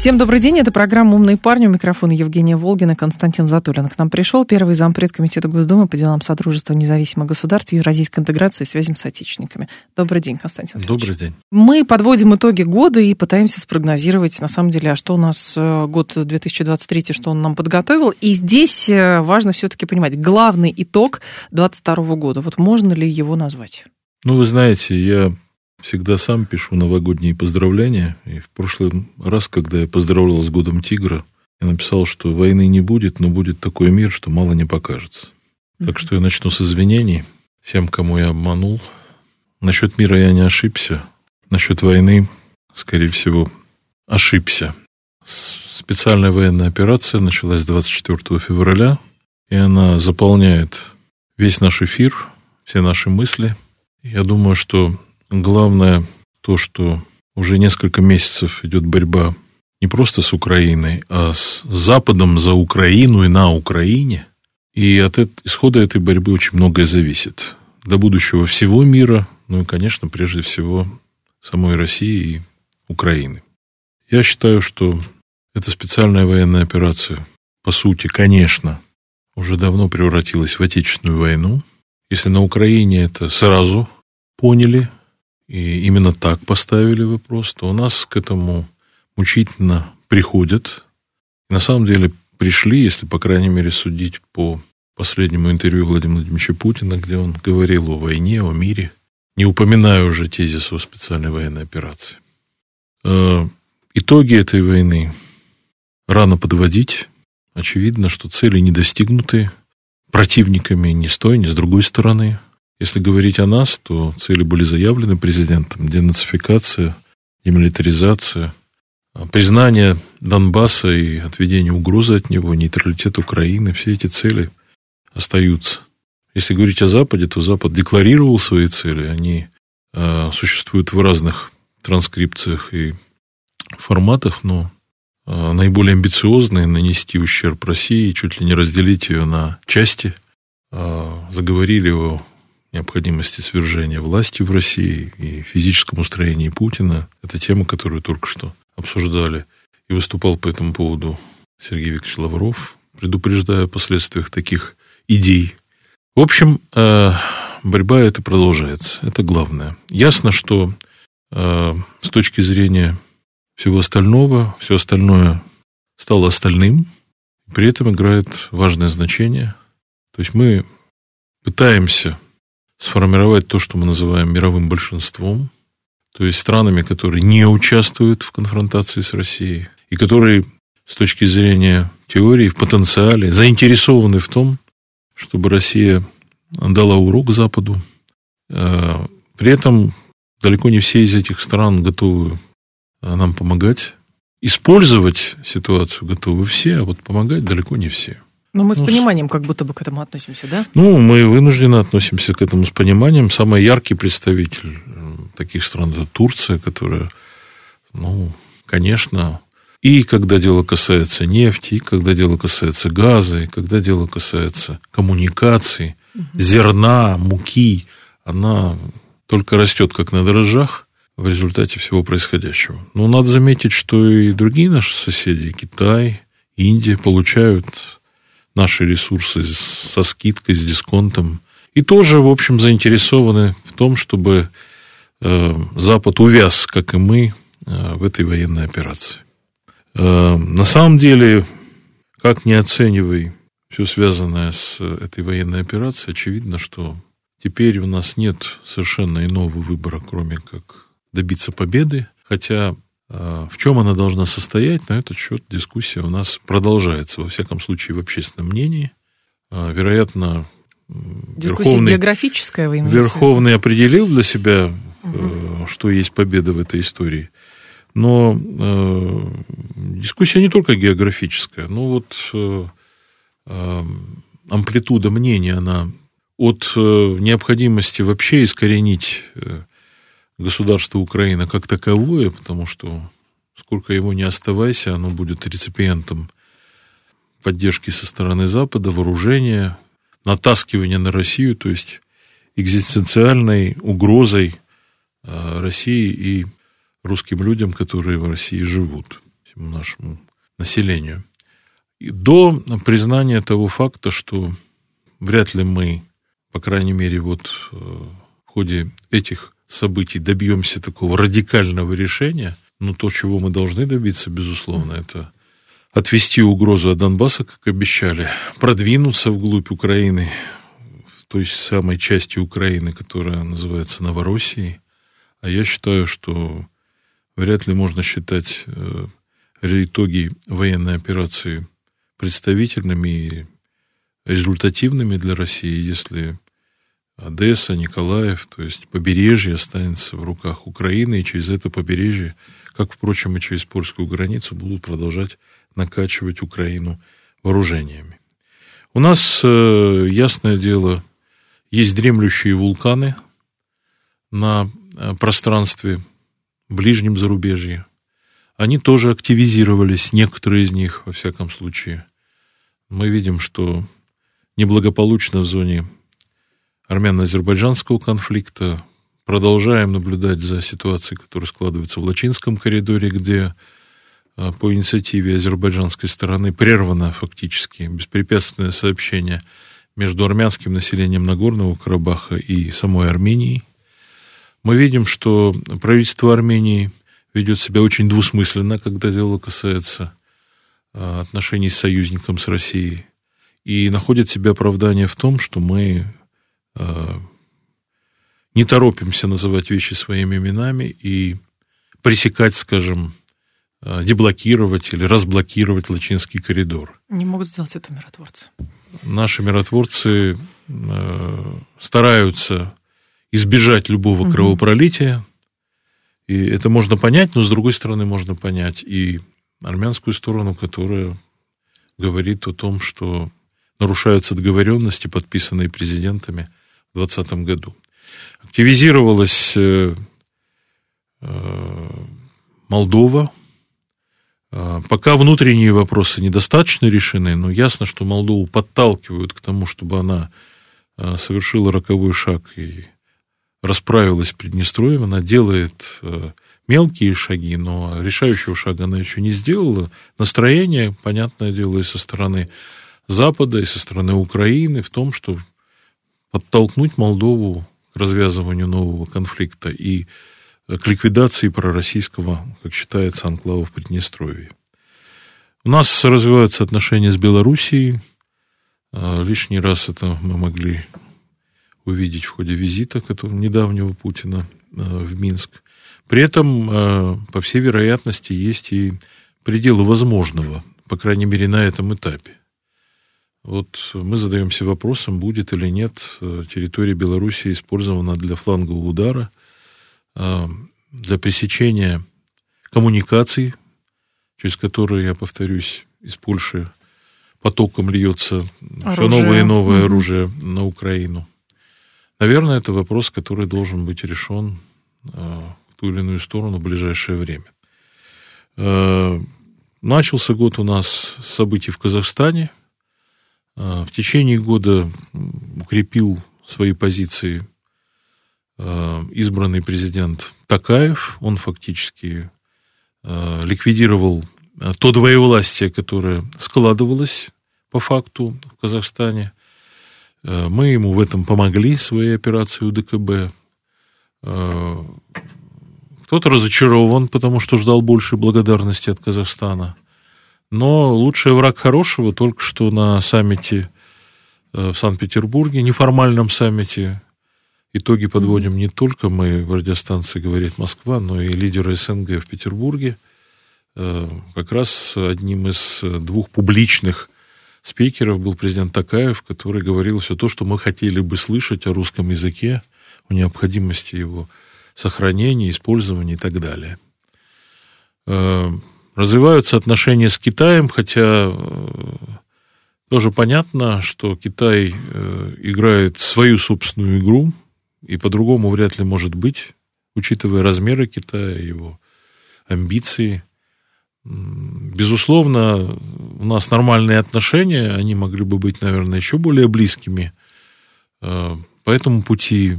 Всем добрый день. Это программа «Умные парни». У микрофона Евгения Волгина, Константин Затулин. К нам пришел первый зампред Комитета Госдумы по делам Содружества независимых государств, Евразийской интеграции и связям с отечественниками. Добрый день, Константин Добрый день. Мы подводим итоги года и пытаемся спрогнозировать, на самом деле, а что у нас э, год 2023, что он нам подготовил. И здесь э, важно все-таки понимать, главный итог 2022 года. Вот можно ли его назвать? Ну, вы знаете, я всегда сам пишу новогодние поздравления. И в прошлый раз, когда я поздравлял с годом тигра, я написал, что войны не будет, но будет такой мир, что мало не покажется. Mm-hmm. Так что я начну с извинений всем, кому я обманул. Насчет мира я не ошибся. Насчет войны, скорее всего, ошибся. Специальная военная операция началась 24 февраля, и она заполняет весь наш эфир, все наши мысли. Я думаю, что Главное то, что уже несколько месяцев идет борьба не просто с Украиной, а с Западом за Украину и на Украине. И от исхода этой борьбы очень многое зависит. Для будущего всего мира, ну и, конечно, прежде всего самой России и Украины. Я считаю, что эта специальная военная операция, по сути, конечно, уже давно превратилась в Отечественную войну. Если на Украине это сразу поняли, и именно так поставили вопрос, то у нас к этому мучительно приходят. на самом деле пришли, если, по крайней мере, судить по последнему интервью Владимира Владимировича Путина, где он говорил о войне, о мире, не упоминая уже тезис о специальной военной операции. Э, итоги этой войны рано подводить. Очевидно, что цели не достигнуты противниками ни с той, ни с другой стороны – если говорить о нас, то цели были заявлены президентом. Денацификация, демилитаризация, признание Донбасса и отведение угрозы от него, нейтралитет Украины, все эти цели остаются. Если говорить о Западе, то Запад декларировал свои цели, они э, существуют в разных транскрипциях и форматах, но э, наиболее амбициозные нанести ущерб России, чуть ли не разделить ее на части, э, заговорили о необходимости свержения власти в России и физическом устроении Путина. Это тема, которую только что обсуждали. И выступал по этому поводу Сергей Викторович Лавров, предупреждая о последствиях таких идей. В общем, э, борьба эта продолжается. Это главное. Ясно, что э, с точки зрения всего остального, все остальное стало остальным, при этом играет важное значение. То есть мы пытаемся сформировать то, что мы называем мировым большинством, то есть странами, которые не участвуют в конфронтации с Россией и которые с точки зрения теории, в потенциале заинтересованы в том, чтобы Россия дала урок Западу. Э, при этом далеко не все из этих стран готовы э, нам помогать. Использовать ситуацию готовы все, а вот помогать далеко не все. Но мы с ну, пониманием как будто бы к этому относимся, да? Ну, мы вынуждены относимся к этому с пониманием. Самый яркий представитель э, таких стран – это Турция, которая, ну, конечно, и когда дело касается нефти, и когда дело касается газа, и когда дело касается коммуникаций, угу. зерна, муки, она только растет как на дрожжах в результате всего происходящего. Но надо заметить, что и другие наши соседи, Китай, Индия, получают наши ресурсы со скидкой, с дисконтом. И тоже, в общем, заинтересованы в том, чтобы э, Запад увяз, как и мы, э, в этой военной операции. Э, на самом деле, как не оценивай все связанное с этой военной операцией, очевидно, что теперь у нас нет совершенно иного выбора, кроме как добиться победы. Хотя в чем она должна состоять, на этот счет дискуссия у нас продолжается, во всяком случае, в общественном мнении. А, вероятно, Дискуссия Верховный, географическая, вы имеете Верховный определил для себя, угу. что есть победа в этой истории. Но э, дискуссия не только географическая. Ну вот э, амплитуда мнения, она от необходимости вообще искоренить государство Украина как таковое, потому что сколько его не оставайся, оно будет реципиентом поддержки со стороны Запада, вооружения, натаскивания на Россию, то есть экзистенциальной угрозой э, России и русским людям, которые в России живут, всему нашему населению. И до признания того факта, что вряд ли мы, по крайней мере, вот э, в ходе этих событий добьемся такого радикального решения, но то, чего мы должны добиться, безусловно, это отвести угрозу от Донбасса, как обещали, продвинуться вглубь Украины, в той самой части Украины, которая называется Новороссией. А я считаю, что вряд ли можно считать э, итоги военной операции представительными и результативными для России, если Одесса, Николаев, то есть побережье останется в руках Украины, и через это побережье, как, впрочем, и через польскую границу, будут продолжать накачивать Украину вооружениями. У нас, э, ясное дело, есть дремлющие вулканы на э, пространстве ближнем зарубежье. Они тоже активизировались, некоторые из них, во всяком случае. Мы видим, что неблагополучно в зоне армяно-азербайджанского конфликта. Продолжаем наблюдать за ситуацией, которая складывается в Лачинском коридоре, где а, по инициативе азербайджанской стороны прервано фактически беспрепятственное сообщение между армянским населением Нагорного Карабаха и самой Арменией. Мы видим, что правительство Армении ведет себя очень двусмысленно, когда дело касается а, отношений с союзником, с Россией, и находит себе оправдание в том, что мы не торопимся называть вещи своими именами и пресекать, скажем, Э, деблокировать или разблокировать Лачинский коридор. Не могут сделать это миротворцы. Наши миротворцы э, стараются избежать любого угу. кровопролития. И это можно понять, но с другой стороны можно понять и армянскую сторону, которая говорит о том, что нарушаются договоренности, подписанные президентами 2020 году. Активизировалась э, Молдова, а, пока внутренние вопросы недостаточно решены, но ясно, что Молдову подталкивают к тому, чтобы она совершила роковой шаг и расправилась с Приднестровьем. Она делает мелкие шаги, но решающего шага она еще не сделала. Настроение, понятное дело, и со стороны Запада, и со стороны Украины в том, что подтолкнуть Молдову к развязыванию нового конфликта и к ликвидации пророссийского, как считается, анклава в Приднестровье. У нас развиваются отношения с Белоруссией. А, лишний раз это мы могли увидеть в ходе визита недавнего Путина а, в Минск. При этом, по всей вероятности, есть и пределы возможного, по крайней мере, на этом этапе. Вот мы задаемся вопросом, будет или нет территория Беларуси использована для флангового удара – Э, для пресечения коммуникаций, через которые, я повторюсь, из Польши потоком льется оружие. все новое и новое угу. оружие на Украину. Наверное, это вопрос, который должен быть решен э, в ту или иную сторону в ближайшее время. Э, начался год у нас событий в Казахстане. В течение года укрепил свои позиции Э, избранный президент Такаев, он фактически э, ликвидировал то двоевластие, которое складывалось по факту в Казахстане. Мы ему в этом помогли, своей операцией УДКБ. Кто-то разочарован, потому что ждал больше благодарности от Казахстана. Но лучший враг хорошего только что на саммите в Санкт-Петербурге, неформальном саммите Итоги подводим не только мы в радиостанции «Говорит Москва», но и лидеры СНГ в Петербурге. Э, как раз одним из двух публичных спикеров был президент Такаев, который говорил все то, что мы хотели бы слышать о русском языке, о необходимости его сохранения, использования и так далее. Развиваются отношения с Китаем, хотя э, Тоже понятно, что Китай э, играет свою собственную игру, и по-другому вряд ли может быть, учитывая размеры Китая, его амбиции. Безусловно, у нас нормальные отношения, они могли бы быть, наверное, еще более близкими. Э, по этому пути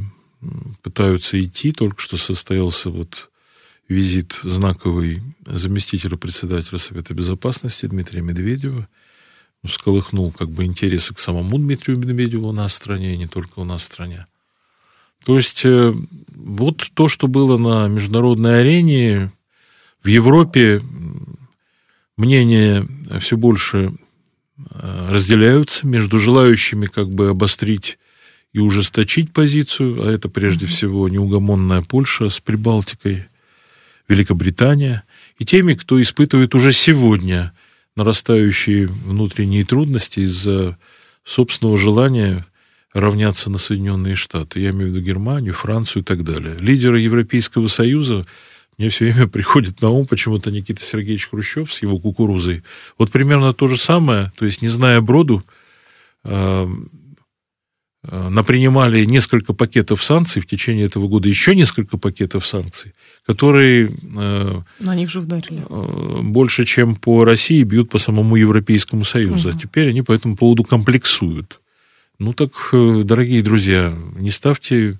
пытаются идти. Только что состоялся вот визит знаковый заместителя председателя Совета Безопасности Дмитрия Медведева. Всколыхнул как бы интересы к самому Дмитрию Медведеву у нас в стране, и не только у нас в стране. То есть э, вот то, что было на международной арене, в Европе мнения все больше э, разделяются между желающими как бы обострить и ужесточить позицию, а это прежде всего неугомонная Польша с Прибалтикой, Великобритания, и теми, кто испытывает уже сегодня нарастающие внутренние трудности из-за собственного желания равняться на Соединенные Штаты. Я имею в виду Германию, Францию и так далее. Лидеры Европейского Союза, мне все время приходит на ум почему-то Никита Сергеевич Хрущев с его кукурузой. Вот примерно то же самое, то есть не зная броду, а, а, напринимали несколько пакетов санкций в течение этого года, еще несколько пакетов санкций, которые а, на них же ударили. больше, чем по России, бьют по самому Европейскому Союзу. Угу. А теперь они по этому поводу комплексуют. Ну так, э, дорогие друзья, не ставьте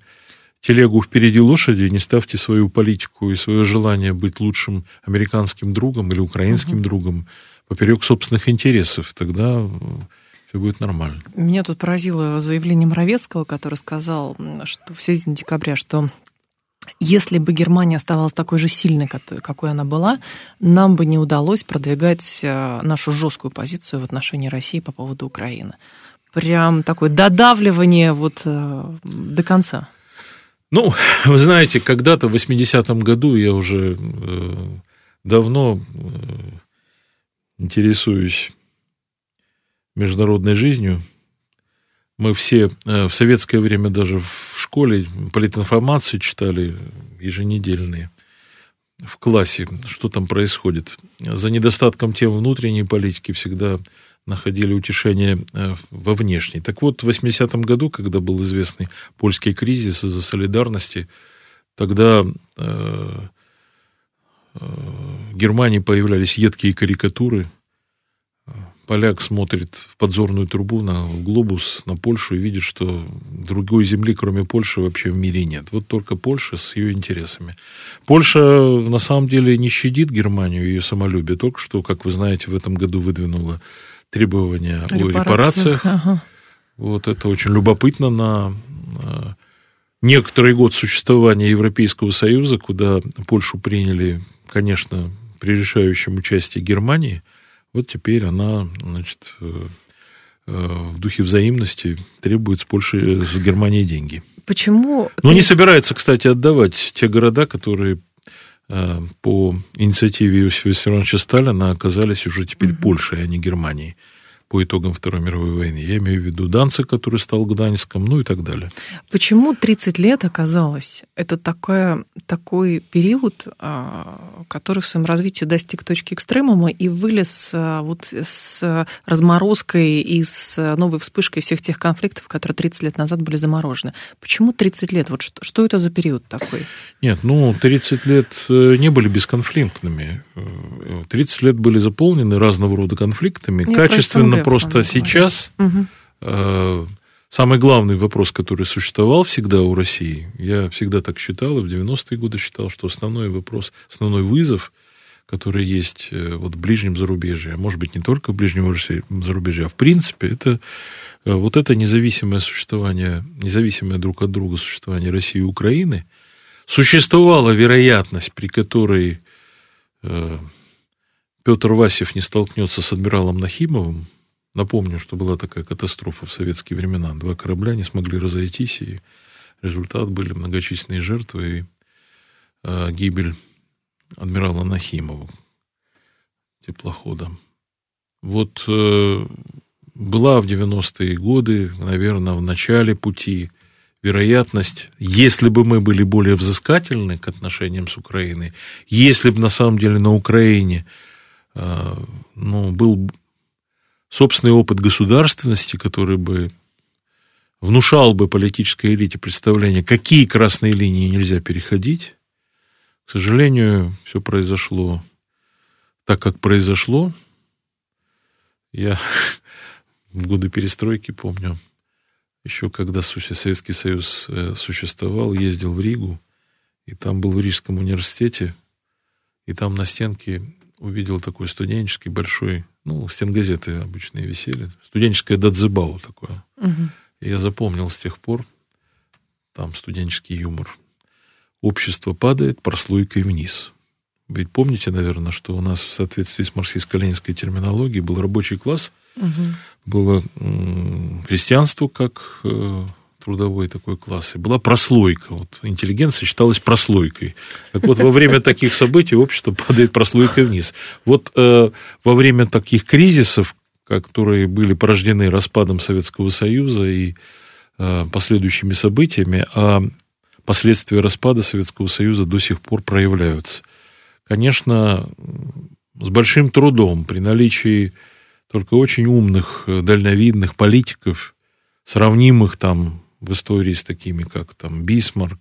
телегу впереди лошади, не ставьте свою политику и свое желание быть лучшим американским другом или украинским угу. другом поперек собственных интересов. Тогда э, все будет нормально. Меня тут поразило заявление Моровецкого, который сказал, что в середине декабря, что если бы Германия оставалась такой же сильной, какой она была, нам бы не удалось продвигать э, нашу жесткую позицию в отношении России по поводу Украины прям такое додавливание вот э, до конца? Ну, вы знаете, когда-то в 80-м году я уже э, давно э, интересуюсь международной жизнью. Мы все э, в советское время даже в школе политинформацию читали еженедельные в классе, что там происходит. За недостатком тем внутренней политики всегда находили утешение э, во внешней. Так вот, в 80-м году, когда был известный польский кризис из-за солидарности, тогда э, э, в Германии появлялись едкие карикатуры. Поляк смотрит в подзорную трубу на глобус, на Польшу и видит, что другой земли, кроме Польши, вообще в мире нет. Вот только Польша с ее интересами. Польша, на самом деле, не щадит Германию, ее самолюбие. Только что, как вы знаете, в этом году выдвинула требования о репарациях. Ага. Вот это очень любопытно на некоторый год существования Европейского Союза, куда Польшу приняли, конечно, при решающем участии Германии, вот теперь она, значит, э, э, в духе взаимности требует с Польши, с Германией деньги. Почему? Но ты... не собирается, кстати, отдавать те города, которые Э, по инициативе Иосифа Виссарионовича Сталина оказались уже теперь угу. Польшей, а не Германией по итогам Второй мировой войны. Я имею в виду Данцик, который стал Гданьском, ну и так далее. Почему 30 лет оказалось? Это такое, такой период, а, который в своем развитии достиг точки экстремума и вылез а, вот с разморозкой и с новой вспышкой всех тех конфликтов, которые 30 лет назад были заморожены. Почему 30 лет? Вот что, что это за период такой? Нет, ну, 30 лет э, не были бесконфликтными. 30 э, лет были заполнены разного рода конфликтами, Я качественно просто сейчас угу. э, самый главный вопрос, который существовал всегда у России, я всегда так считал, и в 90-е годы считал, что основной вопрос, основной вызов, который есть э, вот в ближнем зарубежье, а может быть не только в ближнем зарубежье, а в принципе, это э, вот это независимое существование, независимое друг от друга существование России и Украины, существовала вероятность, при которой э, Петр Васев не столкнется с адмиралом Нахимовым, Напомню, что была такая катастрофа в советские времена. Два корабля не смогли разойтись, и результат были многочисленные жертвы и э, гибель адмирала Нахимова теплохода. Вот э, была в 90-е годы, наверное, в начале пути вероятность, если бы мы были более взыскательны к отношениям с Украиной, если бы на самом деле на Украине э, ну, был собственный опыт государственности, который бы внушал бы политической элите представление, какие красные линии нельзя переходить. К сожалению, все произошло так, как произошло. Я в годы перестройки помню, еще когда Советский Союз э, существовал, ездил в Ригу, и там был в Рижском университете, и там на стенке увидел такой студенческий большой, ну, стенгазеты обычные висели, студенческое дадзебау такое. Угу. И я запомнил с тех пор, там студенческий юмор. Общество падает прослойкой вниз. Ведь помните, наверное, что у нас в соответствии с марксистско-ленинской терминологией был рабочий класс, угу. было крестьянство как э, трудовой такой класс, и была прослойка. Вот интеллигенция считалась прослойкой. Так вот, во время таких событий общество падает прослойкой вниз. Вот э, во время таких кризисов, которые были порождены распадом Советского Союза и э, последующими событиями, а последствия распада Советского Союза до сих пор проявляются. Конечно, с большим трудом при наличии только очень умных, э, дальновидных политиков, сравнимых там в истории с такими, как там Бисмарк,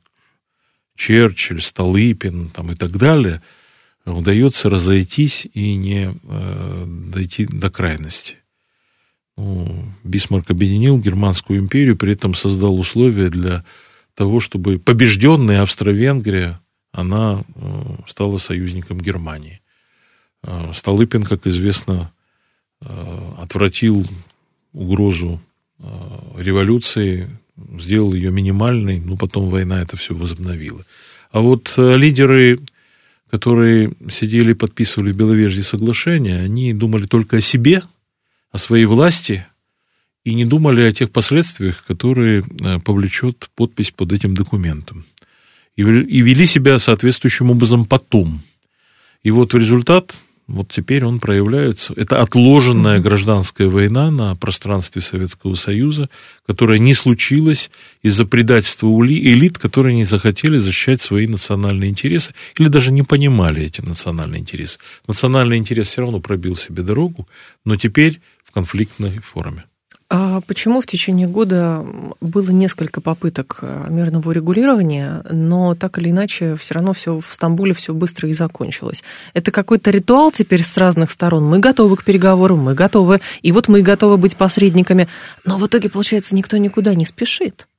Черчилль, Столыпин там, и так далее, удается разойтись и не э, дойти до крайности. Ну, Бисмарк объединил Германскую империю, при этом создал условия для того, чтобы побежденная Австро-Венгрия, она э, стала союзником Германии. Э, Столыпин, как известно, э, отвратил угрозу революции, сделал ее минимальной, но потом война это все возобновила. А вот лидеры, которые сидели и подписывали Беловежье соглашение, они думали только о себе – о своей власти и не думали о тех последствиях, которые э, повлечет подпись под этим документом. И, и вели себя соответствующим образом потом. И вот результат вот теперь он проявляется. Это отложенная гражданская война на пространстве Советского Союза, которая не случилась из-за предательства элит, которые не захотели защищать свои национальные интересы или даже не понимали эти национальные интересы. Национальный интерес все равно пробил себе дорогу, но теперь в конфликтной форме. А почему в течение года было несколько попыток э, мирного урегулирования, но так или иначе все равно все в Стамбуле все быстро и закончилось? Это какой-то ритуал теперь с разных сторон. Мы готовы к переговорам, мы готовы, и вот мы готовы быть посредниками, но в итоге, получается, никто никуда не спешит.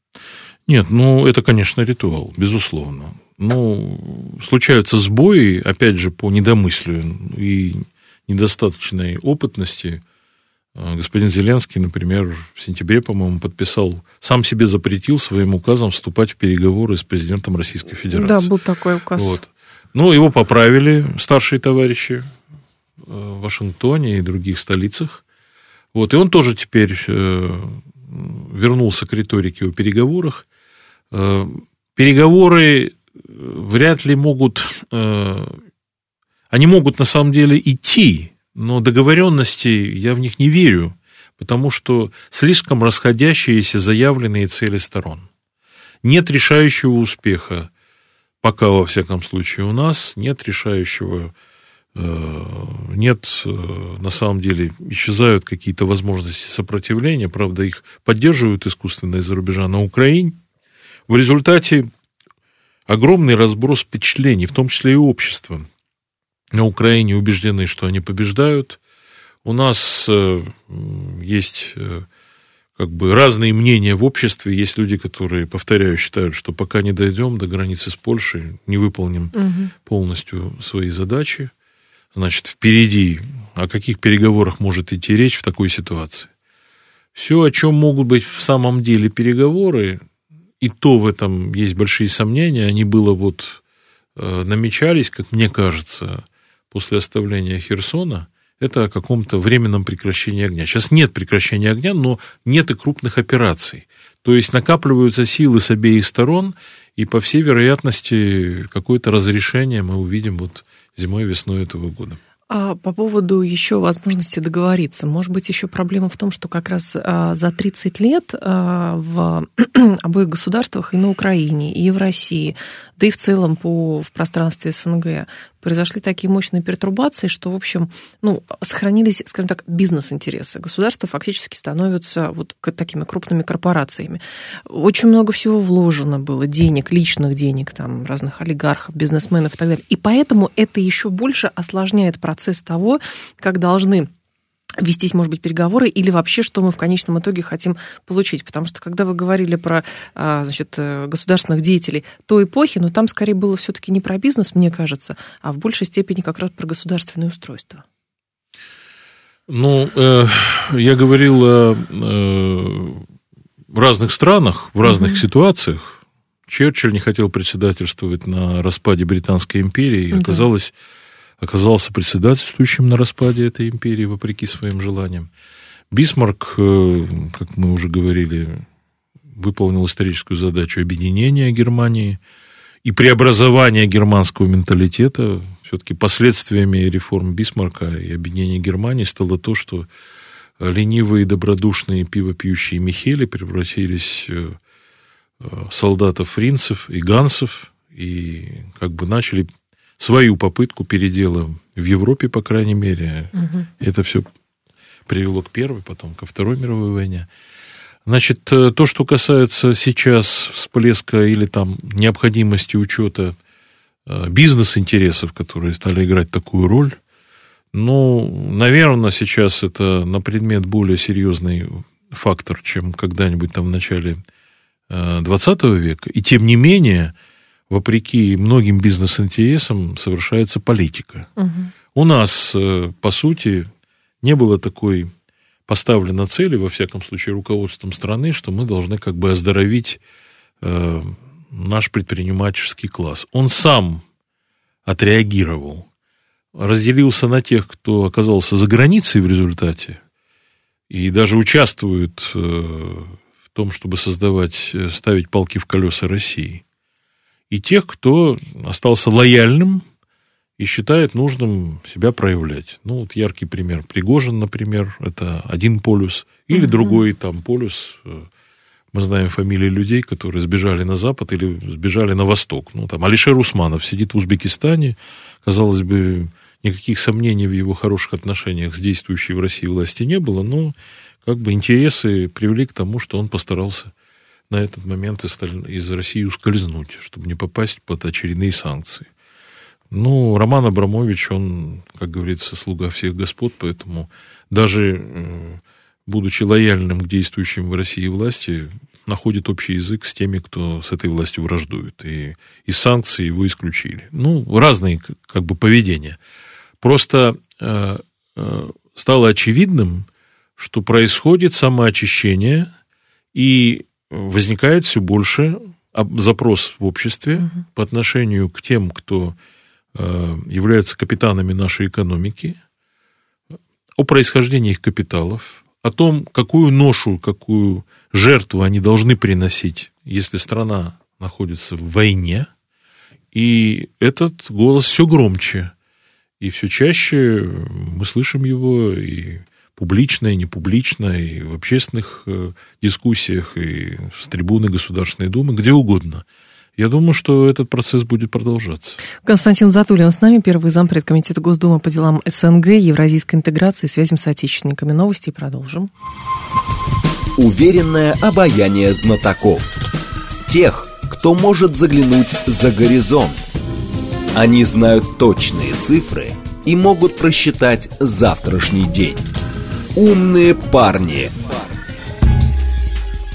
Нет, ну это, конечно, ритуал, безусловно. Ну, случаются сбои, опять же, по недомыслию и недостаточной опытности – господин Зеленский, например, в сентябре, по-моему, подписал, сам себе запретил своим указом вступать в переговоры с президентом Российской Федерации. Да, был такой указ. Вот. Ну, его поправили старшие товарищи э, в Вашингтоне и других столицах. Вот, и он тоже теперь э, вернулся к риторике о переговорах. Э, переговоры вряд ли могут... Они могут на самом деле идти, но договоренности я в них не верю, потому что слишком расходящиеся заявленные цели сторон. Нет решающего успеха, пока во всяком случае у нас, нет решающего, э, нет, э, на самом деле, исчезают какие-то возможности сопротивления, правда, их поддерживают искусственно из-за рубежа на Украине. В результате огромный разброс впечатлений, в том числе и общества на Украине убеждены, что они побеждают. У нас э, есть э, как бы разные мнения в обществе. Есть люди, которые, повторяю, считают, что пока не дойдем до границы с Польшей, не выполним угу. полностью свои задачи, значит, впереди о каких переговорах может идти речь в такой ситуации? Все, о чем могут быть в самом деле переговоры, и то в этом есть большие сомнения, они было вот э, намечались, как мне кажется, после оставления Херсона, это о каком-то временном прекращении огня. Сейчас нет прекращения огня, но нет и крупных операций. То есть накапливаются силы с обеих сторон, и по всей вероятности какое-то разрешение мы увидим вот зимой-весной этого года. А по поводу еще возможности договориться, может быть, еще проблема в том, что как раз а, за 30 лет а, в обоих государствах, и на Украине, и в России, да и в целом по, в пространстве СНГ, произошли такие мощные пертурбации, что, в общем, ну, сохранились, скажем так, бизнес-интересы. Государство фактически становится вот такими крупными корпорациями. Очень много всего вложено было, денег, личных денег, там, разных олигархов, бизнесменов и так далее. И поэтому это еще больше осложняет процесс того, как должны вестись, может быть, переговоры или вообще, что мы в конечном итоге хотим получить. Потому что, когда вы говорили про а, значит, э, государственных деятелей той эпохи, но ну, там скорее было все-таки не про бизнес, мне кажется, а в большей степени как раз про государственное устройство. Ну, э, я говорил о э, разных странах, в разных угу. ситуациях. Черчилль не хотел председательствовать на распаде Британской империи, и оказалось оказался председательствующим на распаде этой империи, вопреки своим желаниям. Бисмарк, э, как мы уже говорили, выполнил историческую задачу объединения Германии и преобразования германского менталитета. Все-таки последствиями реформ Бисмарка и объединения Германии стало то, что ленивые, добродушные, пивопьющие Михели превратились в э, солдатов фринцев и гансов, и как бы начали свою попытку передела в Европе, по крайней мере. Угу. Это все привело к первой, потом ко второй мировой войне. Значит, э, то, что касается сейчас всплеска или там необходимости учета э, бизнес-интересов, которые стали играть такую роль, ну, наверное, сейчас это на предмет более серьезный фактор, чем когда-нибудь там в начале 20 э, века. И тем не менее, вопреки многим бизнес-интересам, совершается политика. Угу. У нас, э, по сути, не было такой поставлено цели, во всяком случае, руководством страны, что мы должны как бы оздоровить э, наш предпринимательский класс. Он сам отреагировал, разделился на тех, кто оказался за границей в результате, и даже участвует э, в том, чтобы создавать, э, ставить палки в колеса России – и тех, кто остался лояльным и считает нужным себя проявлять. Ну, вот яркий пример. Пригожин, например, это один полюс, или угу. другой там полюс. Мы знаем фамилии людей, которые сбежали на Запад или сбежали на Восток. Ну, там Алишер Усманов сидит в Узбекистане. Казалось бы, никаких сомнений в его хороших отношениях с действующей в России власти не было, но как бы интересы привели к тому, что он постарался на этот момент из, из России ускользнуть, чтобы не попасть под очередные санкции. Ну, Роман Абрамович, он, как говорится, слуга всех господ, поэтому даже э, будучи лояльным к действующим в России власти, находит общий язык с теми, кто с этой властью враждует. И из санкций его исключили. Ну, разные как бы поведения. Просто э, э, стало очевидным, что происходит самоочищение, и возникает все больше запрос в обществе угу. по отношению к тем, кто э, являются капитанами нашей экономики, о происхождении их капиталов, о том, какую ношу, какую жертву они должны приносить, если страна находится в войне. И этот голос все громче. И все чаще мы слышим его, и публично и непублично, и в общественных э, дискуссиях, и с трибуны Государственной Думы, где угодно. Я думаю, что этот процесс будет продолжаться. Константин Затулин с нами, первый зампред Комитета Госдумы по делам СНГ, евразийской интеграции связям с отечественниками. Новости продолжим. Уверенное обаяние знатоков. Тех, кто может заглянуть за горизонт. Они знают точные цифры и могут просчитать завтрашний день. «Умные парни».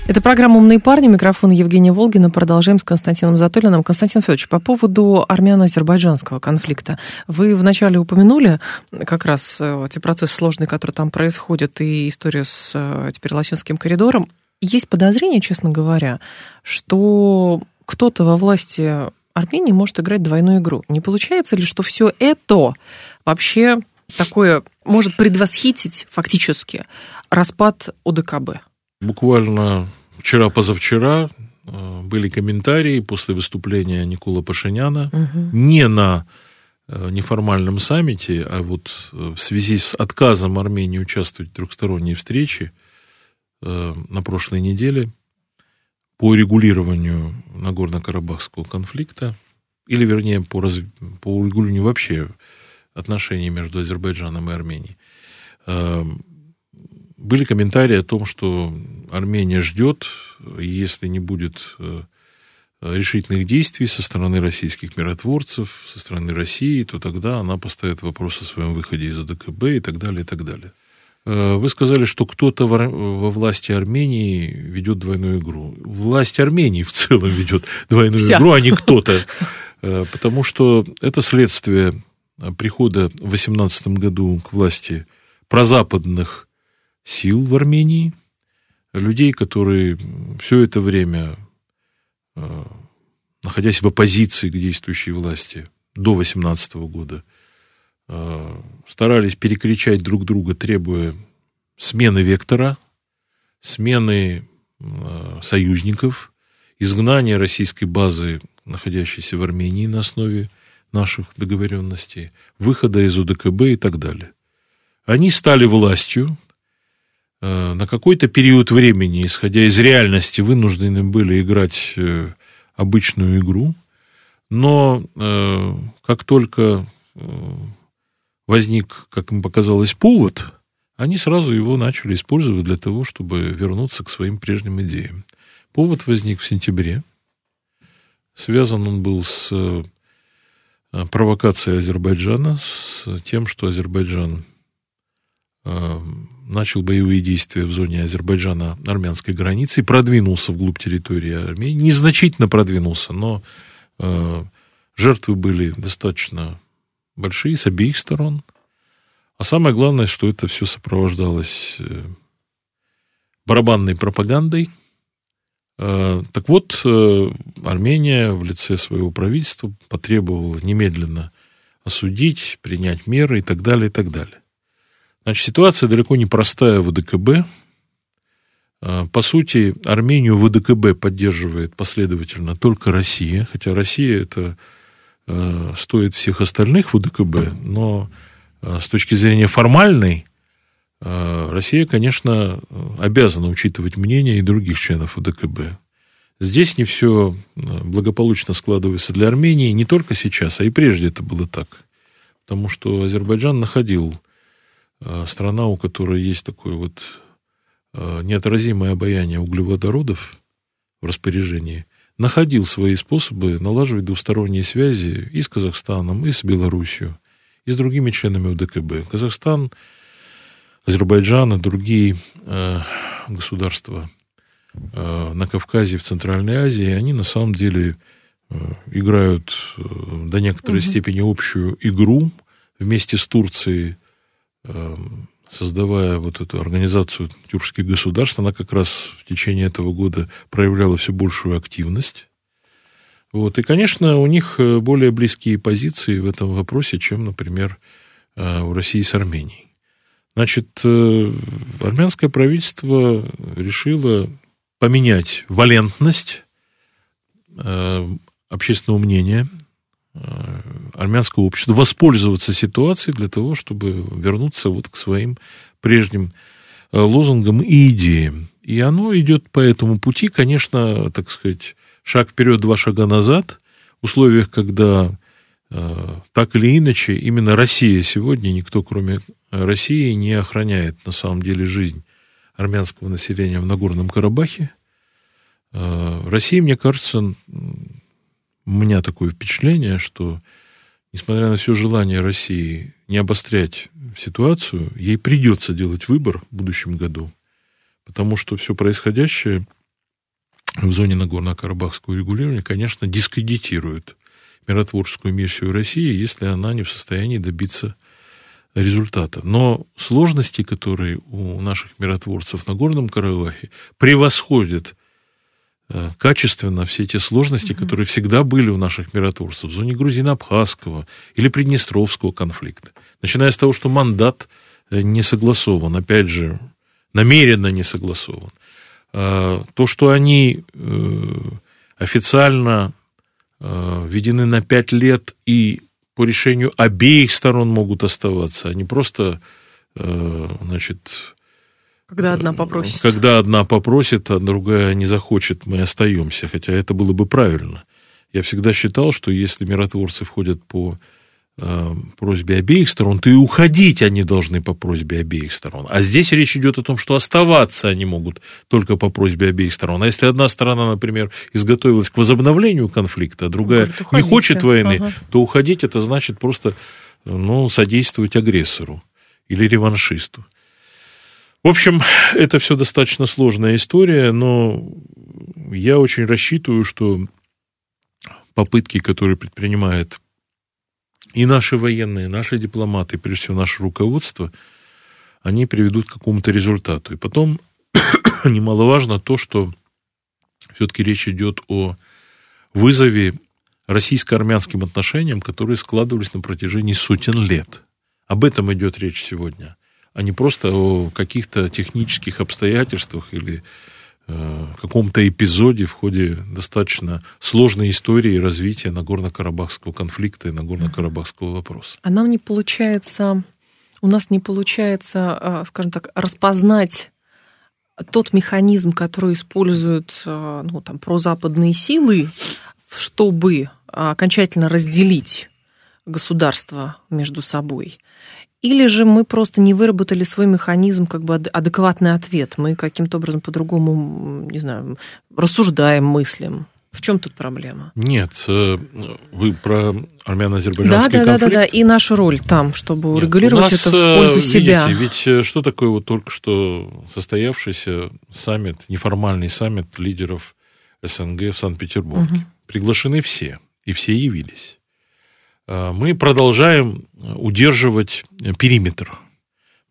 Это программа «Умные парни». Микрофон Евгения Волгина. Продолжаем с Константином Затолиным. Константин Федорович, по поводу армяно-азербайджанского конфликта. Вы вначале упомянули как раз э, эти процессы сложные, которые там происходят, и историю с э, теперь Лосинским коридором. Есть подозрение, честно говоря, что кто-то во власти Армении может играть двойную игру. Не получается ли, что все это вообще такое может предвосхитить фактически распад ОДКБ? Буквально вчера-позавчера э, были комментарии после выступления Никола Пашиняна угу. не на э, неформальном саммите, а вот э, в связи с отказом Армении участвовать в трехсторонней встрече на прошлой неделе по регулированию Нагорно-Карабахского конфликта, или, вернее, по, раз... по урегулированию вообще отношений между Азербайджаном и Арменией. Э, были комментарии о том, что Армения ждет, если не будет э, решительных действий со стороны российских миротворцев, со стороны России, то тогда она поставит вопрос о своем выходе из АДКБ и так далее, и так далее. Э, вы сказали, что кто-то во власти Армении ведет двойную игру. Власть Армении в целом ведет двойную Вся. игру, а не кто-то. Потому что это следствие прихода в 2018 году к власти прозападных сил в Армении, людей, которые все это время, э, находясь в оппозиции к действующей власти до 2018 года, э, старались перекричать друг друга, требуя смены вектора, смены э, союзников, изгнания российской базы, находящейся в Армении на основе наших договоренностей, выхода из УДКБ и так далее. Они стали властью, э, на какой-то период времени, исходя из реальности, вынуждены были играть э, обычную игру, но э, как только возник, как им показалось, повод, они сразу его начали использовать для того, чтобы вернуться к своим прежним идеям. Повод возник в сентябре. Связан он был с провокация Азербайджана с тем, что Азербайджан э, начал боевые действия в зоне Азербайджана-армянской границы и продвинулся вглубь территории Армении. Незначительно продвинулся, но э, жертвы были достаточно большие с обеих сторон. А самое главное, что это все сопровождалось барабанной пропагандой – Э, так вот, э, Армения в лице своего правительства потребовала немедленно осудить, принять меры и так далее, и так далее. Значит, ситуация далеко не простая в ДКБ. Э, по сути, Армению в ДКБ поддерживает последовательно только Россия, хотя Россия это стоит всех остальных в ДКБ, но с точки зрения формальной Россия, конечно, обязана учитывать мнение и других членов УДКБ. Здесь не все а, благополучно складывается для Армении, не только сейчас, а и прежде это было так. Потому что Азербайджан находил а, страна, у которой есть такое вот неотразимое обаяние углеводородов в распоряжении, находил свои способы налаживать двусторонние связи и с Казахстаном, и с Белоруссией, и с другими членами УДКБ. Казахстан Азербайджан и другие э, государства э, на Кавказе, в Центральной Азии, они на самом деле э, играют э, до некоторой угу. степени общую игру вместе с Турцией, э, создавая вот эту организацию тюркских государств. Она как раз в течение этого года проявляла все большую активность. Вот. И, конечно, у них более близкие позиции в этом вопросе, чем, например, у России с Арменией. Значит, э, армянское правительство решило поменять валентность э, общественного мнения э, армянского общества, воспользоваться ситуацией для того, чтобы вернуться вот к своим прежним лозунгам и идеям. И оно идет по этому пути, конечно, так сказать, шаг вперед, два шага назад, в условиях, когда так или иначе, именно Россия сегодня, никто кроме России не охраняет на самом деле жизнь армянского населения в Нагорном Карабахе. Россия, мне кажется, у меня такое впечатление, что, несмотря на все желание России не обострять ситуацию, ей придется делать выбор в будущем году, потому что все происходящее в зоне Нагорно-Карабахского регулирования, конечно, дискредитирует миротворческую миссию России, если она не в состоянии добиться результата. Но сложности, которые у наших миротворцев на Горном Карабахе, превосходят э, качественно все те сложности, угу. которые всегда были у наших миротворцев в зоне Грузино-Абхазского или Приднестровского конфликта. Начиная с того, что мандат э, не согласован, опять же, намеренно не согласован. А, то, что они э, официально введены на пять лет и по решению обеих сторон могут оставаться, а не просто, э, значит... Когда одна попросит. Когда одна попросит, а другая не захочет, мы остаемся, хотя это было бы правильно. Я всегда считал, что если миротворцы входят по э, просьбе обеих сторон, то и уходить они должны по просьбе обеих сторон. А здесь речь идет о том, что оставаться они могут только по просьбе обеих сторон. А если одна сторона, например, изготовилась к возобновлению конфликта, а другая Говорит, не хочет войны, ага. то уходить это значит просто ну, содействовать агрессору или реваншисту. В общем, это все достаточно сложная история, но я очень рассчитываю, что попытки, которые предпринимает и наши военные, наши дипломаты, прежде всего наше руководство, они приведут к какому-то результату. И потом немаловажно то, что все-таки речь идет о вызове российско-армянским отношениям, которые складывались на протяжении сотен лет. Об этом идет речь сегодня, а не просто о каких-то технических обстоятельствах или каком-то эпизоде в ходе достаточно сложной истории развития Нагорно-Карабахского конфликта и Нагорно-Карабахского вопроса. А нам не получается, у нас не получается, э, скажем так, распознать тот механизм, который используют э, ну, там, прозападные силы, чтобы окончательно разделить государства между собой. Или же мы просто не выработали свой механизм, как бы адекватный ответ. Мы каким-то образом по-другому, не знаю, рассуждаем, мыслим. В чем тут проблема? Нет, э, вы про армяно-азербайджанский да, да, конфликт? Да, да, да, и нашу роль там, чтобы Нет, урегулировать нас, это в пользу видите, себя. Ведь э, что такое вот только что состоявшийся саммит, неформальный саммит лидеров СНГ в Санкт-Петербурге? Угу. Приглашены все, и все явились. А, мы продолжаем удерживать периметр.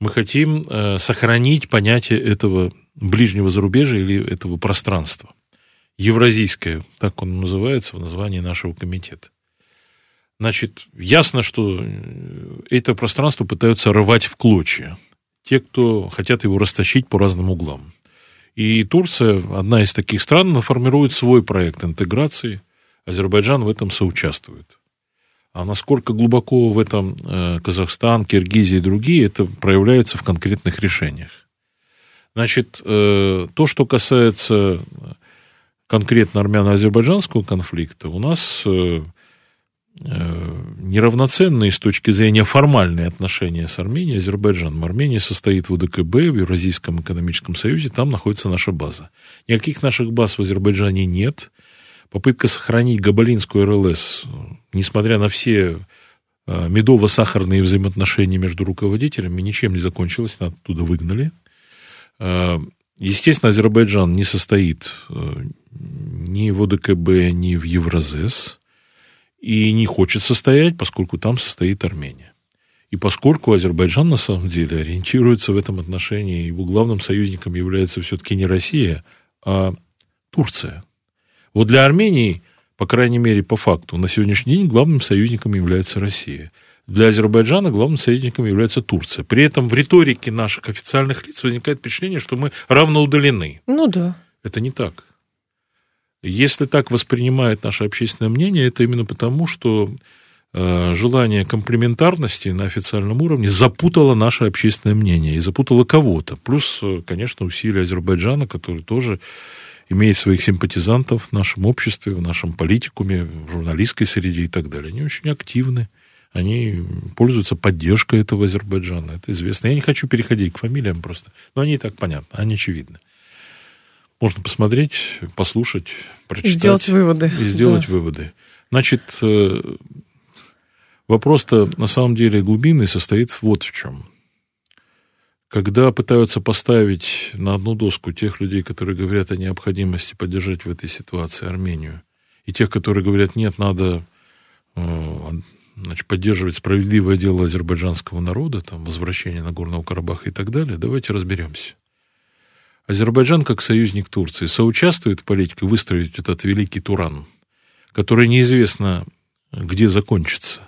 Мы хотим э, сохранить понятие этого ближнего зарубежья или этого пространства. Евразийское, так он называется в названии нашего комитета. Значит, ясно, что э, это пространство пытаются рвать в клочья. Те, кто хотят его растащить по разным углам. И Турция, одна из таких стран, формирует свой проект интеграции. Азербайджан в этом соучаствует. А насколько глубоко в этом э, Казахстан, Киргизия и другие, это проявляется в конкретных решениях. Значит, э, то, что касается конкретно армяно-азербайджанского конфликта, у нас э, неравноценные с точки зрения формальные отношения с Арменией Азербайджаном. Армения состоит в УДКБ, в Евразийском экономическом союзе, там находится наша база. Никаких наших баз в Азербайджане нет. Попытка сохранить Габалинскую РЛС, несмотря на все э, медово-сахарные взаимоотношения между руководителями, ничем не закончилась, нас оттуда выгнали. Э, естественно, Азербайджан не состоит э, ни в ОДКБ, ни в Евразес и не хочет состоять, поскольку там состоит Армения. И поскольку Азербайджан на самом деле ориентируется в этом отношении, его главным союзником является все-таки не Россия, а Турция. Вот для Армении, по крайней мере, по факту, на сегодняшний день главным союзником является Россия. Для Азербайджана главным союзником является Турция. При этом в риторике наших официальных лиц возникает впечатление, что мы равно удалены. Ну да. Это не так. Если так воспринимает наше общественное мнение, это именно потому, что э, желание комплементарности на официальном уровне запутало наше общественное мнение и запутало кого-то. Плюс, э, конечно, усилия Азербайджана, который тоже имеет своих симпатизантов в нашем обществе, в нашем политикуме, в журналистской среде и так далее. Они очень активны. Они пользуются поддержкой этого Азербайджана. Это известно. Я не хочу переходить к фамилиям просто. Но они и так понятны, они очевидны. Можно посмотреть, послушать, прочитать. И сделать выводы. И сделать да. выводы. Значит, э, вопрос-то на самом деле глубинный состоит вот в чем. Когда пытаются поставить на одну доску тех людей, которые говорят о необходимости поддержать в этой ситуации Армению, и тех, которые говорят, нет, надо э, значит, поддерживать справедливое дело азербайджанского народа, там, возвращение Нагорного Карабаха и так далее, давайте разберемся. Азербайджан, как союзник Турции, соучаствует в политике выстроить этот великий Туран, который неизвестно, где закончится.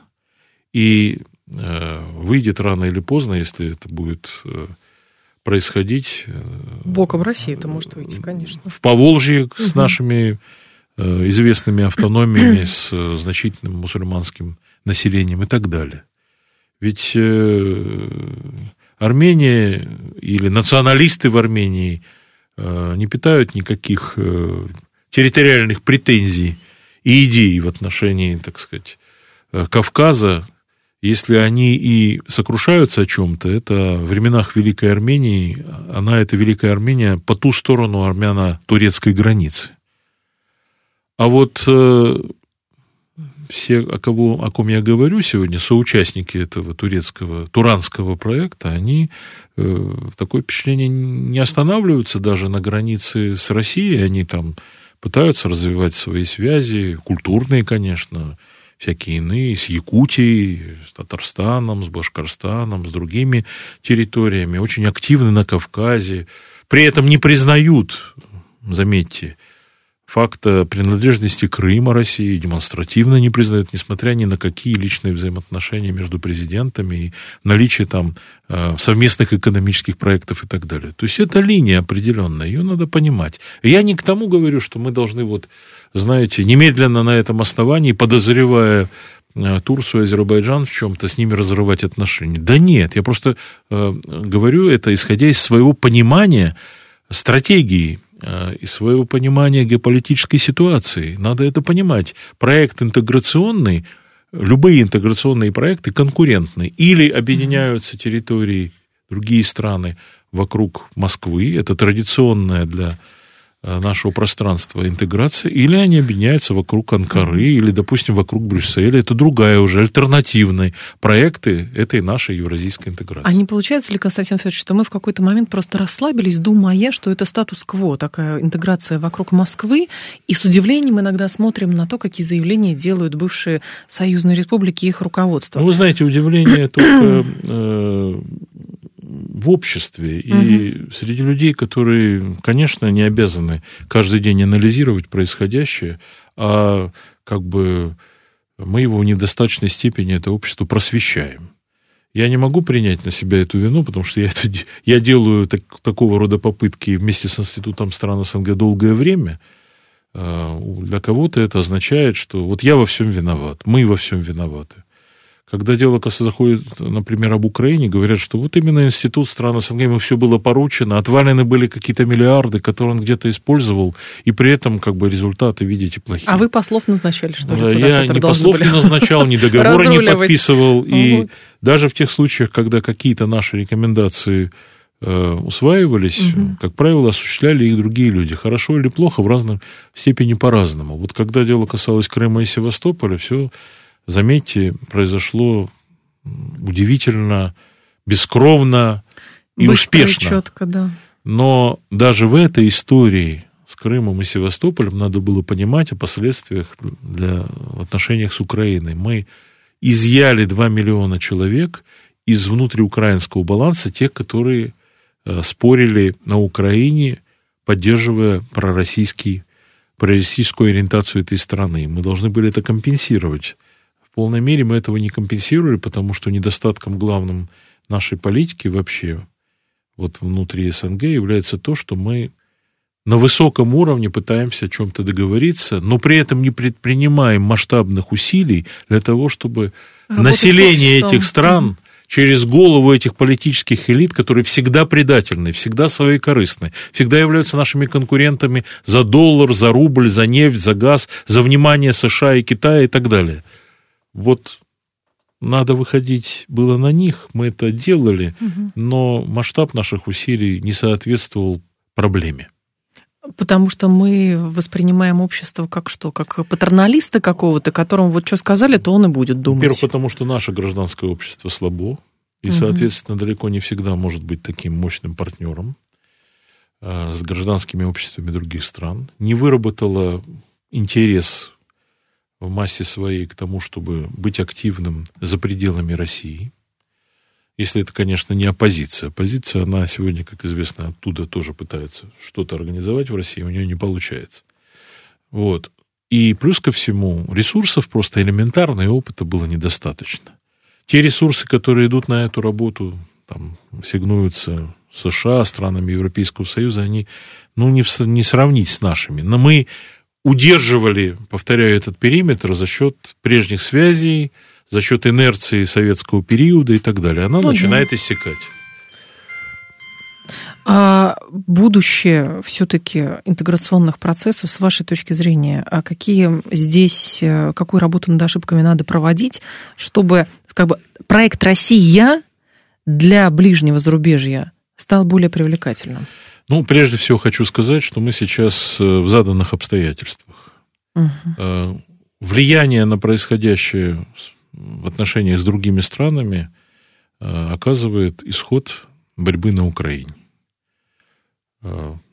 И выйдет рано или поздно, если это будет э, происходить. Э, Боком России это может выйти, конечно. В Поволжье с нашими э, известными автономиями, с э, значительным мусульманским населением и так далее. Ведь э, Армения или националисты в Армении э, не питают никаких э, территориальных претензий и идей в отношении, так сказать, э, Кавказа, если они и сокрушаются о чем-то, это в временах Великой Армении, она, эта Великая Армения, по ту сторону армяно-турецкой границы. А вот э, все, о, кого, о ком я говорю сегодня, соучастники этого турецкого, туранского проекта, они э, такое впечатление не останавливаются даже на границе с Россией, они там пытаются развивать свои связи, культурные, конечно, всякие иные, с Якутией, с Татарстаном, с Башкорстаном, с другими территориями, очень активны на Кавказе, при этом не признают, заметьте, факта принадлежности Крыма России демонстративно не признают, несмотря ни на какие личные взаимоотношения между президентами и наличие там э, совместных экономических проектов и так далее. То есть это линия определенная, ее надо понимать. Я не к тому говорю, что мы должны вот, знаете, немедленно на этом основании, подозревая э, Турцию, Азербайджан в чем-то, с ними разрывать отношения. Да нет, я просто э, говорю это, исходя из своего понимания стратегии Э, и своего понимания геополитической ситуации. Надо это понимать. Проект интеграционный, любые интеграционные проекты конкурентны. Или объединяются территории, другие страны вокруг Москвы. Это традиционная для нашего пространства интеграция, или они объединяются вокруг Анкары, или, допустим, вокруг Брюсселя. Это другая уже альтернативные проекты этой нашей евразийской интеграции. А не получается ли, Константин Федорович, что мы в какой-то момент просто расслабились, думая, что это статус-кво, такая интеграция вокруг Москвы, и с удивлением иногда смотрим на то, какие заявления делают бывшие союзные республики и их руководство. Ну, вы знаете, удивление только э, в обществе и угу. среди людей, которые, конечно, не обязаны каждый день анализировать происходящее, а как бы мы его в недостаточной степени, это общество, просвещаем. Я не могу принять на себя эту вину, потому что я, это, я делаю так, такого рода попытки вместе с Институтом стран СНГ долгое время. А, для кого-то это означает, что вот я во всем виноват, мы во всем виноваты. Когда дело заходит, например, об Украине, говорят, что вот именно институт стран СНГ, ему все было поручено, отвалены были какие-то миллиарды, которые он где-то использовал, и при этом как бы результаты, видите, плохие. А вы послов назначали, что ли? Туда, Я ни послов были? не назначал, ни договора не подписывал, и даже в тех случаях, когда какие-то наши рекомендации э, усваивались, угу. как правило, осуществляли их другие люди. Хорошо или плохо, в разной степени по-разному. Вот когда дело касалось Крыма и Севастополя, все заметьте, произошло удивительно, бескровно и Быстро успешно. И четко, да. Но даже в этой истории с Крымом и Севастополем надо было понимать о последствиях для, в отношениях с Украиной. Мы изъяли 2 миллиона человек из внутриукраинского баланса, тех, которые э, спорили на Украине, поддерживая пророссийский, пророссийскую ориентацию этой страны. Мы должны были это компенсировать полной мере мы этого не компенсировали, потому что недостатком главным нашей политики вообще вот внутри СНГ является то, что мы на высоком уровне пытаемся о чем-то договориться, но при этом не предпринимаем масштабных усилий для того, чтобы Работать население этих стран через голову этих политических элит, которые всегда предательны, всегда своекорыстны, всегда являются нашими конкурентами за доллар, за рубль, за нефть, за газ, за внимание США и Китая и так далее – вот надо выходить было на них, мы это делали, угу. но масштаб наших усилий не соответствовал проблеме. Потому что мы воспринимаем общество как что? Как патерналиста какого-то, которому вот что сказали, то он и будет думать. Во-первых, потому что наше гражданское общество слабо, и, соответственно, угу. далеко не всегда может быть таким мощным партнером э, с гражданскими обществами других стран. Не выработало интерес в массе своей к тому, чтобы быть активным за пределами России. Если это, конечно, не оппозиция. Оппозиция, она сегодня, как известно, оттуда тоже пытается что-то организовать в России, у нее не получается. Вот. И плюс ко всему, ресурсов просто элементарно и опыта было недостаточно. Те ресурсы, которые идут на эту работу, там, сигнуются США, странами Европейского Союза, они, ну, не, в, не сравнить с нашими. Но мы удерживали, повторяю, этот периметр за счет прежних связей, за счет инерции советского периода и так далее. Она ну, начинает да. иссякать. А будущее все-таки интеграционных процессов, с вашей точки зрения, а какие здесь, э, какую работу над ошибками надо проводить, чтобы как бы, проект «Россия» для ближнего зарубежья стал более привлекательным? Ну, прежде всего хочу сказать, что мы сейчас э, в заданных обстоятельствах. Угу. Влияние на происходящее в отношениях с другими странами оказывает исход борьбы на Украине.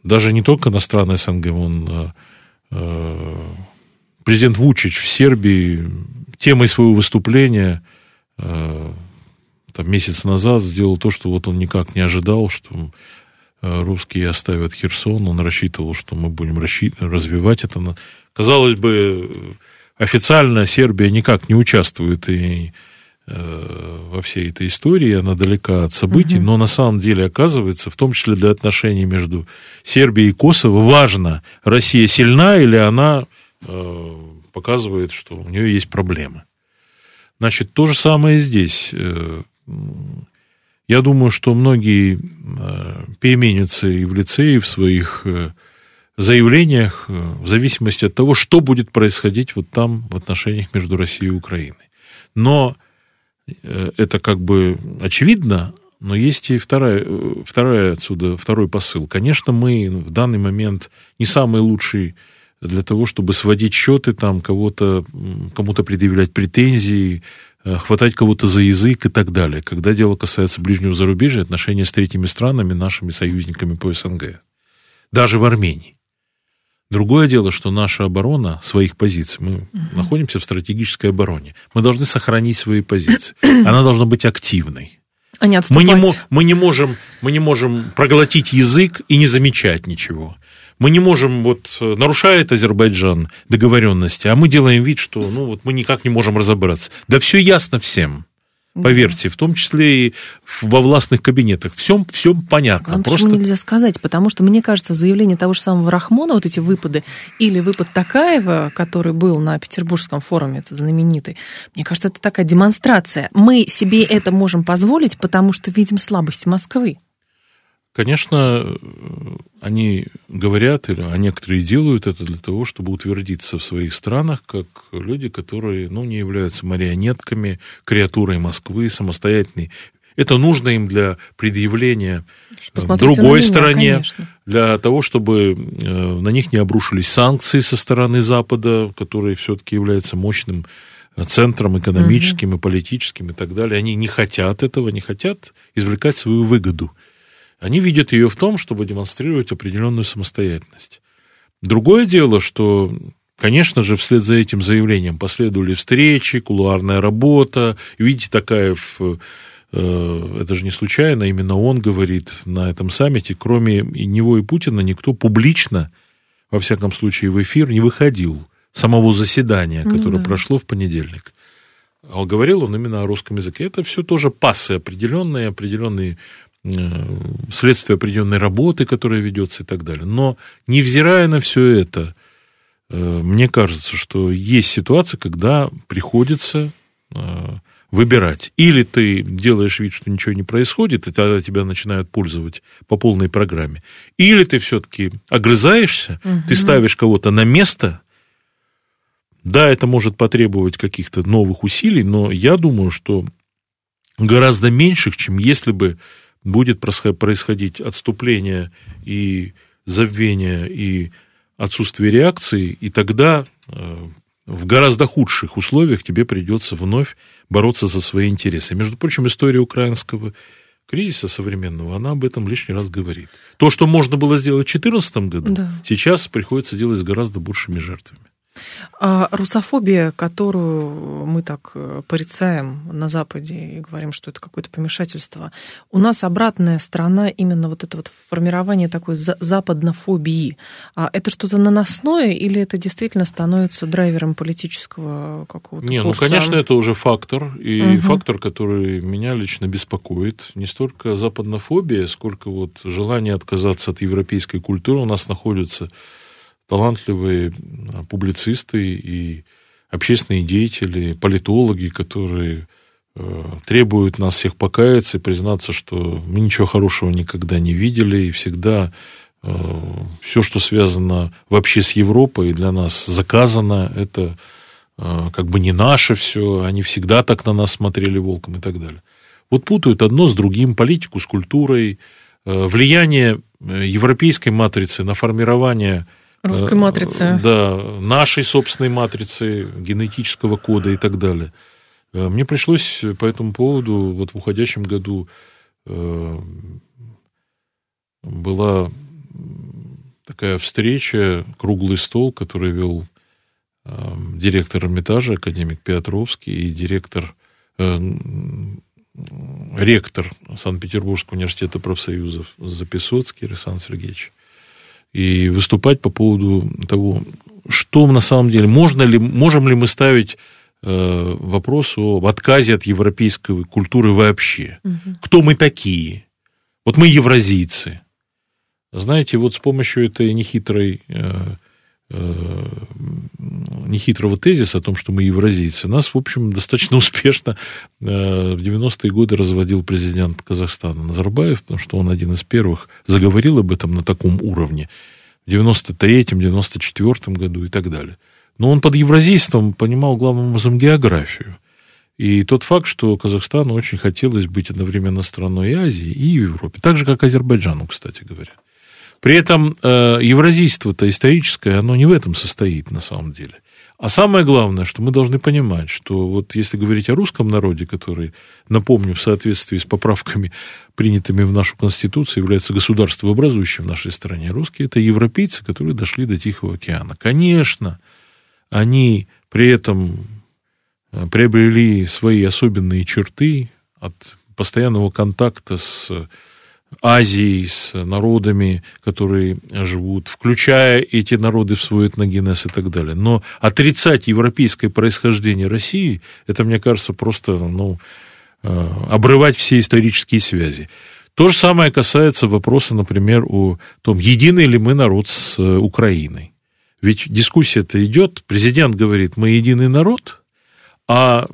Даже не только на страны СНГ, он президент Вучич в Сербии темой своего выступления там, месяц назад сделал то, что вот он никак не ожидал, что Э, русские оставят Херсон, он рассчитывал, что мы будем развивать это. Казалось бы, официально Сербия никак не участвует и э, во всей этой истории, она далека от событий, угу. но на самом деле оказывается, в том числе для отношений между Сербией и Косово, важно, Россия сильна или она э, показывает, что у нее есть проблемы. Значит, то же самое здесь. Я думаю, что многие э, переменятся и в лице, и в своих э, заявлениях, э, в зависимости от того, что будет происходить вот там в отношениях между Россией и Украиной. Но это как бы очевидно, но есть и вторая, вторая отсюда, второй посыл. Конечно, мы в данный момент не самый лучший для того, чтобы сводить счеты, там, кого-то, кому-то предъявлять претензии, хватать кого-то за язык и так далее, когда дело касается ближнего зарубежья, отношения с третьими странами, нашими союзниками по СНГ. Даже в Армении. Другое дело, что наша оборона своих позиций, мы угу. находимся в стратегической обороне, мы должны сохранить свои позиции. Она должна быть активной. А не мы, не, мы, не можем, мы не можем проглотить язык и не замечать ничего. Мы не можем, вот э, нарушает Азербайджан договоренности, а мы делаем вид, что ну, вот мы никак не можем разобраться. Да все ясно всем. Поверьте, в том числе и во властных кабинетах. Всем, всем понятно. Главное, Просто... Почему нельзя сказать? Потому что, мне кажется, заявление того же самого Рахмона, вот эти выпады, или выпад Такаева, который был на Петербургском форуме, это знаменитый, мне кажется, это такая демонстрация. Мы себе это можем позволить, потому что видим слабости Москвы. Конечно, они говорят, или а некоторые делают это для того, чтобы утвердиться в своих странах, как люди, которые ну, не являются марионетками, креатурой Москвы, самостоятельной. Это нужно им для предъявления там, другой меня, стороне, конечно. для того, чтобы э, на них не обрушились санкции со стороны Запада, который все-таки является мощным центром экономическим угу. и политическим и так далее. Они не хотят этого, не хотят извлекать свою выгоду. Они видят ее в том, чтобы демонстрировать определенную самостоятельность. Другое дело, что, конечно же, вслед за этим заявлением последовали встречи, кулуарная работа. Видите, такая э, это же не случайно, именно он говорит на этом саммите, кроме него и Путина, никто публично, во всяком случае в эфир, не выходил самого заседания, ну которое да. прошло в понедельник. А говорил он именно о русском языке. Это все тоже пассы определенные, определенные следствие определенной работы, которая ведется и так далее. Но невзирая на все это, э, мне кажется, что есть ситуация, когда приходится э, выбирать. Или ты делаешь вид, что ничего не происходит, и тогда тебя начинают пользовать по полной программе. Или ты все-таки огрызаешься, угу. ты ставишь кого-то на место. Да, это может потребовать каких-то новых усилий, но я думаю, что гораздо меньших, чем если бы будет происходить отступление и забвение и отсутствие реакции, и тогда э, в гораздо худших условиях тебе придется вновь бороться за свои интересы. Между прочим, история украинского кризиса современного, она об этом лишний раз говорит. То, что можно было сделать в 2014 году, да. сейчас приходится делать с гораздо большими жертвами. А русофобия, которую мы так э, порицаем на Западе и говорим, что это какое-то помешательство, у нас обратная сторона именно вот это вот формирование такой западнофобии. А это что-то наносное или это действительно становится драйвером политического какого-то Не, ну, курса? ну, конечно, это уже фактор, и угу. фактор, который меня лично беспокоит. Не столько западнофобия, сколько вот желание отказаться от европейской культуры. У нас находятся талантливые публицисты и общественные деятели, политологи, которые требуют нас всех покаяться и признаться, что мы ничего хорошего никогда не видели, и всегда все, что связано вообще с Европой, для нас заказано, это как бы не наше все, они всегда так на нас смотрели волком и так далее. Вот путают одно с другим, политику с культурой, влияние европейской матрицы на формирование Русской матрицы. Да, нашей собственной матрицы, генетического кода и так далее. Мне пришлось по этому поводу вот в уходящем году была такая встреча, круглый стол, который вел директор Эрмитажа, академик Петровский, и директор, ректор Санкт-Петербургского университета профсоюзов Записоцкий Александр Сергеевич и выступать по поводу того, что на самом деле, можно ли, можем ли мы ставить э, вопрос об отказе от европейской культуры вообще. Угу. Кто мы такие? Вот мы евразийцы. Знаете, вот с помощью этой нехитрой, э, нехитрого тезиса о том, что мы евразийцы, нас, в общем, достаточно успешно в 90-е годы разводил президент Казахстана Назарбаев, потому что он один из первых заговорил об этом на таком уровне в 93-м, 94-м году и так далее. Но он под евразийством понимал главным образом географию. И тот факт, что Казахстану очень хотелось быть одновременно страной и Азии, и Европе. Так же, как Азербайджану, кстати говоря. При этом э, евразийство-то историческое, оно не в этом состоит на самом деле. А самое главное, что мы должны понимать, что вот если говорить о русском народе, который, напомню, в соответствии с поправками, принятыми в нашу Конституцию, является государствообразующим в нашей стране, русские – это европейцы, которые дошли до Тихого океана. Конечно, они при этом э, приобрели свои особенные черты от постоянного контакта с Азией, с народами, которые живут, включая эти народы в свой этногенез и так далее. Но отрицать европейское происхождение России, это, мне кажется, просто ну, э, обрывать все исторические связи. То же самое касается вопроса, например, о том, единый ли мы народ с э, Украиной. Ведь дискуссия-то идет, президент говорит, мы единый народ, а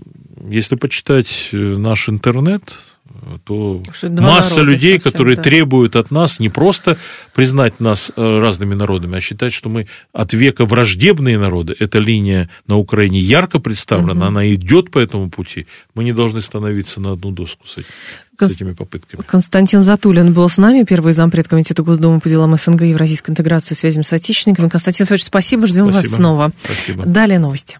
если почитать э, наш интернет, то масса людей, совсем, которые да. требуют от нас не просто признать нас э, разными народами, а считать, что мы от века враждебные народы. Эта линия на Украине ярко представлена, угу. она идет по этому пути. Мы не должны становиться на одну доску с этим. С этими попытками. Константин Затулин был с нами, первый зампред комитета Госдумы по делам СНГ и Евразийской интеграции связям с отечественниками. Константин Федорович, спасибо, ждем спасибо. вас снова. Спасибо. Далее новости.